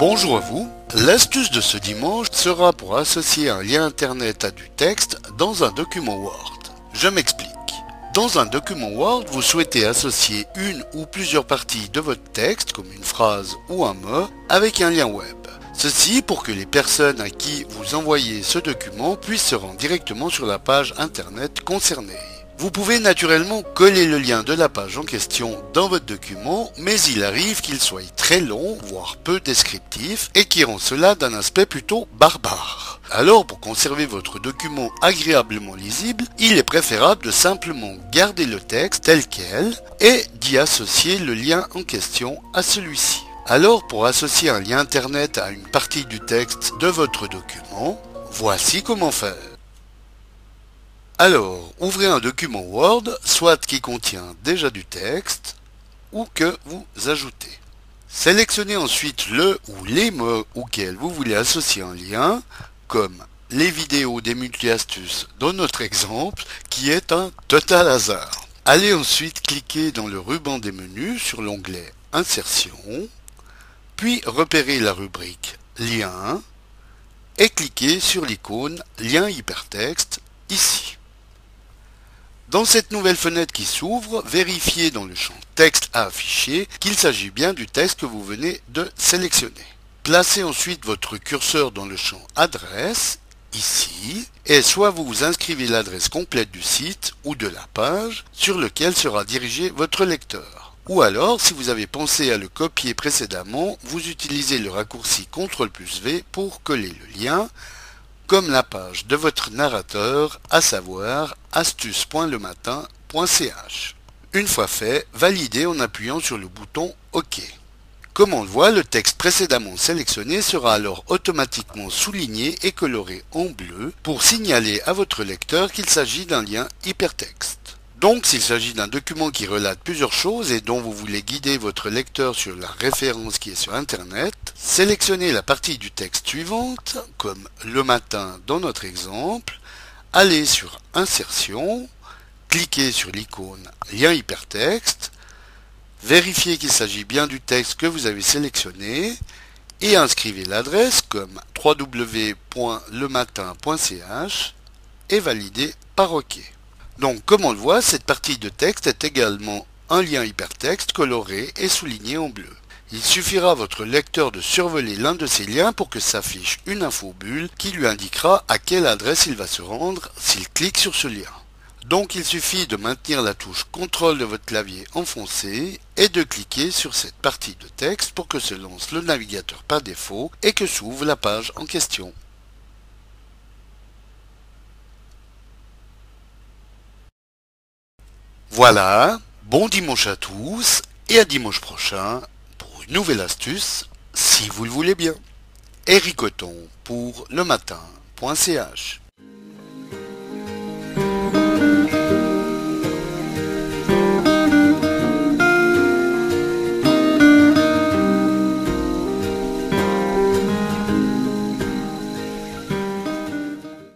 Bonjour à vous. L'astuce de ce dimanche sera pour associer un lien internet à du texte dans un document Word. Je m'explique. Dans un document Word, vous souhaitez associer une ou plusieurs parties de votre texte, comme une phrase ou un mot, avec un lien web. Ceci pour que les personnes à qui vous envoyez ce document puissent se rendre directement sur la page internet concernée. Vous pouvez naturellement coller le lien de la page en question dans votre document, mais il arrive qu'il soit très long, voire peu descriptif, et qui rend cela d'un aspect plutôt barbare. Alors pour conserver votre document agréablement lisible, il est préférable de simplement garder le texte tel quel et d'y associer le lien en question à celui-ci. Alors pour associer un lien internet à une partie du texte de votre document, voici comment faire. Alors, ouvrez un document Word, soit qui contient déjà du texte, ou que vous ajoutez. Sélectionnez ensuite le ou les mots auxquels vous voulez associer un lien, comme les vidéos des multi-astuces dans notre exemple, qui est un total hasard. Allez ensuite cliquer dans le ruban des menus sur l'onglet Insertion, puis repérez la rubrique Lien et cliquez sur l'icône Lien hypertexte ici. Dans cette nouvelle fenêtre qui s'ouvre, vérifiez dans le champ Texte à afficher qu'il s'agit bien du texte que vous venez de sélectionner. Placez ensuite votre curseur dans le champ Adresse, ici, et soit vous inscrivez l'adresse complète du site ou de la page sur lequel sera dirigé votre lecteur. Ou alors, si vous avez pensé à le copier précédemment, vous utilisez le raccourci CTRL plus V pour coller le lien comme la page de votre narrateur, à savoir astuce.lematin.ch. Une fois fait, validez en appuyant sur le bouton OK. Comme on le voit, le texte précédemment sélectionné sera alors automatiquement souligné et coloré en bleu pour signaler à votre lecteur qu'il s'agit d'un lien hypertexte. Donc, s'il s'agit d'un document qui relate plusieurs choses et dont vous voulez guider votre lecteur sur la référence qui est sur Internet, sélectionnez la partie du texte suivante, comme le matin dans notre exemple, allez sur Insertion, cliquez sur l'icône Lien hypertexte, vérifiez qu'il s'agit bien du texte que vous avez sélectionné et inscrivez l'adresse comme www.lematin.ch et validez par OK. Donc, comme on le voit, cette partie de texte est également un lien hypertexte coloré et souligné en bleu. Il suffira à votre lecteur de survoler l'un de ces liens pour que s'affiche une infobulle qui lui indiquera à quelle adresse il va se rendre s'il clique sur ce lien. Donc il suffit de maintenir la touche CTRL de votre clavier enfoncé et de cliquer sur cette partie de texte pour que se lance le navigateur par défaut et que s'ouvre la page en question. Voilà, bon dimanche à tous et à dimanche prochain pour une nouvelle astuce, si vous le voulez bien. Pour le